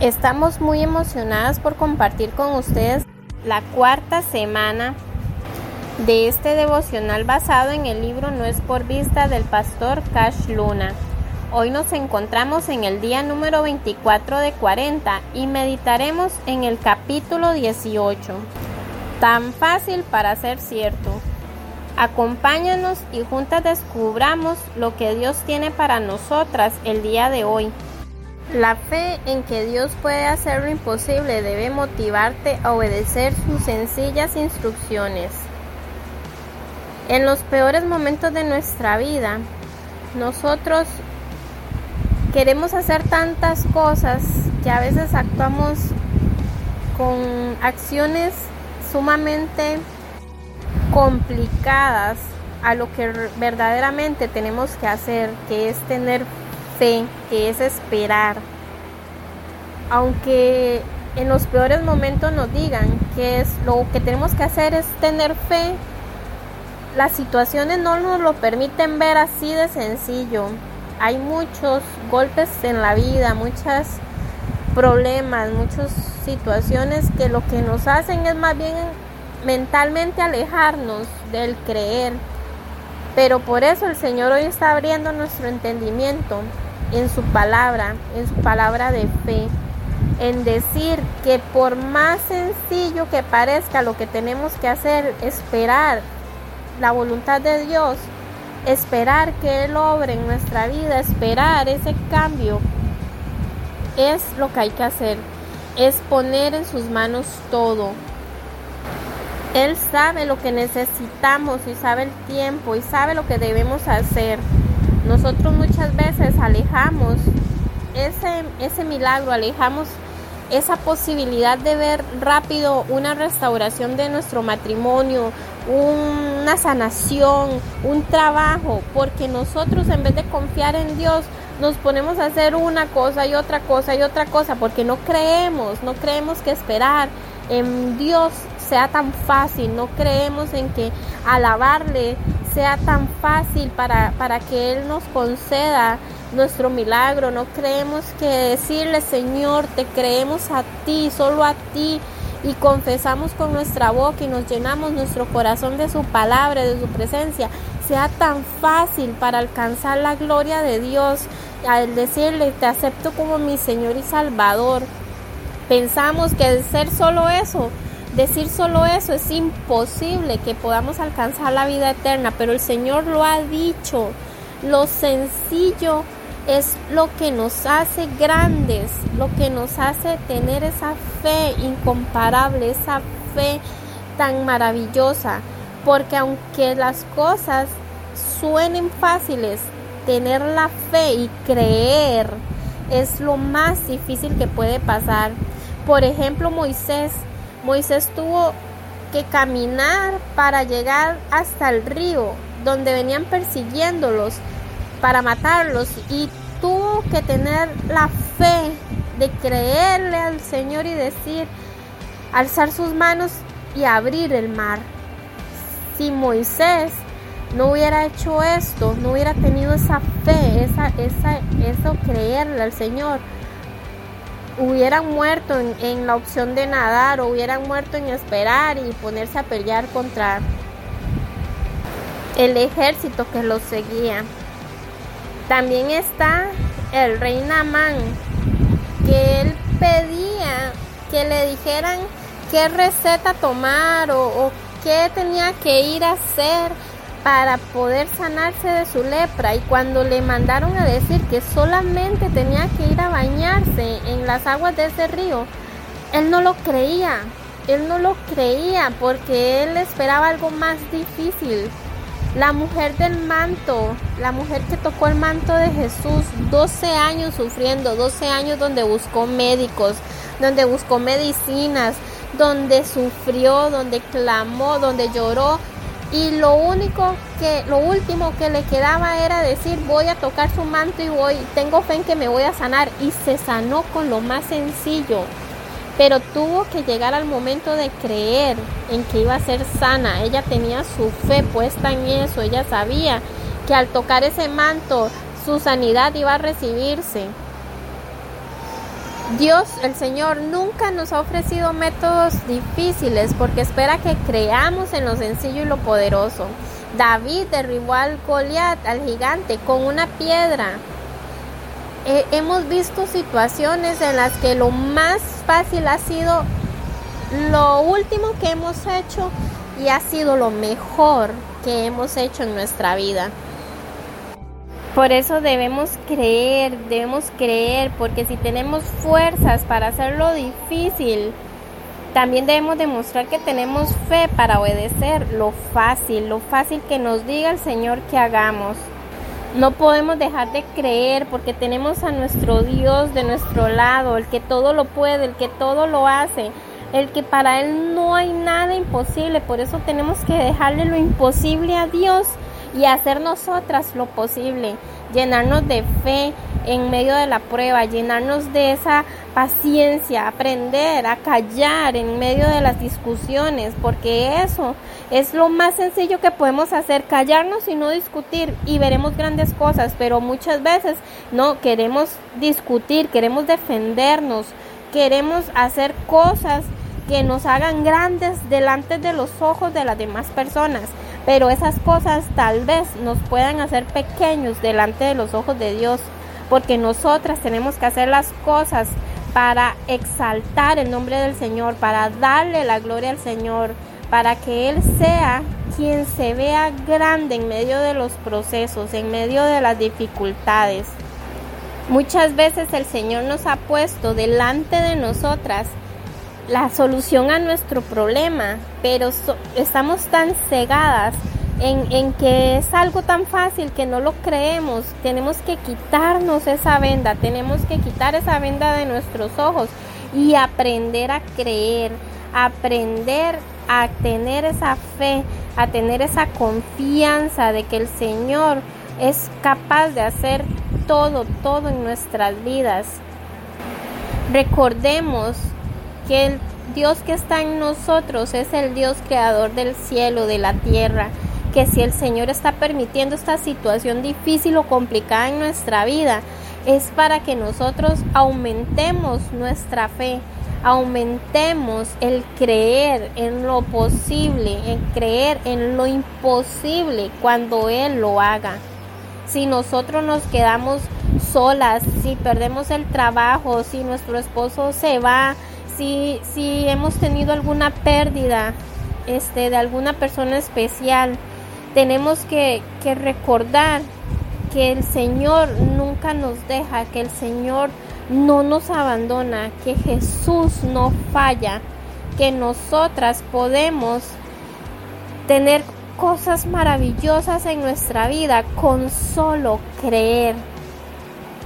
Estamos muy emocionadas por compartir con ustedes la cuarta semana de este devocional basado en el libro No es por vista del pastor Cash Luna. Hoy nos encontramos en el día número 24 de 40 y meditaremos en el capítulo 18. Tan fácil para ser cierto. Acompáñanos y juntas descubramos lo que Dios tiene para nosotras el día de hoy. La fe en que Dios puede hacer lo imposible debe motivarte a obedecer sus sencillas instrucciones. En los peores momentos de nuestra vida, nosotros queremos hacer tantas cosas que a veces actuamos con acciones sumamente complicadas a lo que verdaderamente tenemos que hacer, que es tener fe, que es esperar. Aunque en los peores momentos nos digan que es lo que tenemos que hacer es tener fe, las situaciones no nos lo permiten ver así de sencillo. Hay muchos golpes en la vida, muchos problemas, muchas situaciones que lo que nos hacen es más bien mentalmente alejarnos del creer. Pero por eso el Señor hoy está abriendo nuestro entendimiento en su palabra, en su palabra de fe, en decir que por más sencillo que parezca lo que tenemos que hacer, esperar la voluntad de Dios, esperar que Él obre en nuestra vida, esperar ese cambio, es lo que hay que hacer, es poner en sus manos todo. Él sabe lo que necesitamos y sabe el tiempo y sabe lo que debemos hacer. Nosotros muchas veces alejamos ese, ese milagro, alejamos esa posibilidad de ver rápido una restauración de nuestro matrimonio, una sanación, un trabajo, porque nosotros en vez de confiar en Dios nos ponemos a hacer una cosa y otra cosa y otra cosa, porque no creemos, no creemos que esperar en Dios sea tan fácil, no creemos en que alabarle sea tan fácil para, para que Él nos conceda nuestro milagro, no creemos que decirle Señor, te creemos a ti, solo a ti, y confesamos con nuestra boca y nos llenamos nuestro corazón de su palabra, de su presencia, sea tan fácil para alcanzar la gloria de Dios, al decirle, te acepto como mi Señor y Salvador. Pensamos que de ser solo eso Decir solo eso es imposible que podamos alcanzar la vida eterna, pero el Señor lo ha dicho. Lo sencillo es lo que nos hace grandes, lo que nos hace tener esa fe incomparable, esa fe tan maravillosa. Porque aunque las cosas suenen fáciles, tener la fe y creer es lo más difícil que puede pasar. Por ejemplo, Moisés Moisés tuvo que caminar para llegar hasta el río donde venían persiguiéndolos para matarlos y tuvo que tener la fe de creerle al Señor y decir, alzar sus manos y abrir el mar. Si Moisés no hubiera hecho esto, no hubiera tenido esa fe, esa, esa, eso creerle al Señor, hubieran muerto en, la opción de nadar o hubieran muerto en esperar y ponerse a pelear contra el ejército que los seguía. También está el rey Namán, que él pedía que le dijeran qué receta tomar o, o qué tenía que ir a hacer para poder sanarse de su lepra y cuando le mandaron a decir que solamente tenía que ir a bañarse en las aguas de ese río, él no lo creía, él no lo creía porque él esperaba algo más difícil. La mujer del manto, la mujer que tocó el manto de Jesús, 12 años sufriendo, 12 años donde buscó médicos, donde buscó medicinas, donde sufrió, donde clamó, donde lloró, y lo único que lo último que le quedaba era decir voy a tocar su manto y voy tengo fe en que me voy a sanar y se sanó con lo más sencillo. Pero tuvo que llegar al momento de creer en que iba a ser sana. Ella tenía su fe puesta en eso. Ella sabía que al tocar ese manto su sanidad iba a recibirse Dios, el Señor, nunca nos ha ofrecido métodos difíciles porque espera que creamos en lo sencillo y lo poderoso. David derribó al Goliat, al gigante, con una piedra. hemos visto situaciones en las que lo más fácil ha sido lo último que hemos hecho y ha sido lo mejor que hemos hecho en nuestra vida. Por eso debemos creer, debemos creer, porque si tenemos fuerzas para hacer lo difícil, también debemos demostrar que tenemos fe para obedecer lo fácil, lo fácil que nos diga el Señor que hagamos. No podemos dejar de creer porque tenemos a nuestro Dios de nuestro lado, el que todo lo puede, el que todo lo hace, el que para Él no hay nada imposible. Por eso tenemos que dejarle lo imposible a Dios y hacer nosotras lo posible, llenarnos de fe en medio de la prueba, llenarnos de esa paciencia, aprender a callar en medio de las discusiones, porque eso es lo más sencillo que podemos hacer, callarnos y no discutir y veremos grandes cosas, pero muchas veces no queremos discutir, queremos defendernos, queremos hacer cosas que nos hagan grandes delante de los ojos de las demás personas pero esas cosas tal vez nos puedan hacer pequeños delante de los ojos de Dios, porque nosotras tenemos que hacer las cosas para exaltar el nombre del Señor, para darle la gloria al Señor, para que Él sea quien se vea grande en medio de los procesos, en medio de las dificultades. Muchas veces el Señor nos ha puesto delante de nosotras la solución a nuestro problema, pero estamos tan cegadas en, en, que es algo tan fácil que no lo creemos. Tenemos que quitarnos esa venda, tenemos que quitar esa venda de nuestros ojos y aprender a creer, aprender a tener esa fe, a tener esa confianza de que el Señor es capaz de hacer todo, todo en nuestras vidas. Recordemos que el Dios que está en nosotros es el Dios creador del cielo, de la tierra, que si el Señor está permitiendo esta situación difícil o complicada en nuestra vida, es para que nosotros aumentemos nuestra fe, aumentemos el creer en lo posible, en creer en lo imposible cuando Él lo haga. Si nosotros nos quedamos solas, si perdemos el trabajo, si nuestro esposo se va, si, hemos tenido alguna pérdida este, de alguna persona especial, tenemos que, que recordar que el Señor nunca nos deja, que el Señor no nos abandona, que Jesús no falla, que nosotras podemos tener cosas maravillosas en nuestra vida con solo creer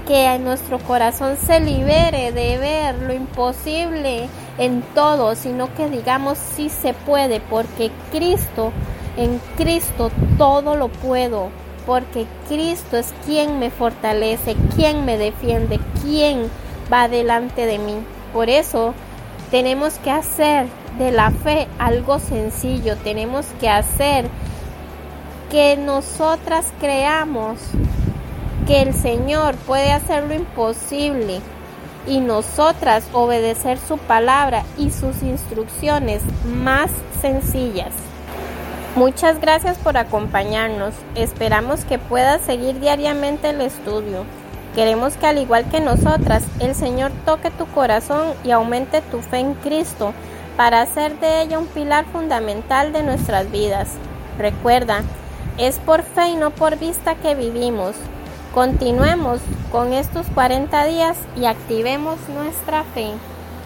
que nuestro corazón se libere de ver lo imposible en todo, sino que digamos sí se puede, porque Cristo, en Cristo todo lo puedo, porque Cristo es quien me fortalece, quien me defiende, quien va delante de mí. Por eso tenemos que hacer de la fe algo sencillo, tenemos que hacer que nosotras creamos que el Señor puede hacer lo imposible y nosotras obedecer su palabra y sus instrucciones más sencillas. Muchas gracias por acompañarnos. Esperamos que puedas seguir diariamente el estudio. Queremos que al igual que nosotras, el Señor toque tu corazón y aumente tu fe en Cristo para hacer de ella un pilar fundamental de nuestras vidas. Recuerda, es por fe y no por vista que vivimos. Continuemos con estos 40 días y activemos nuestra fe.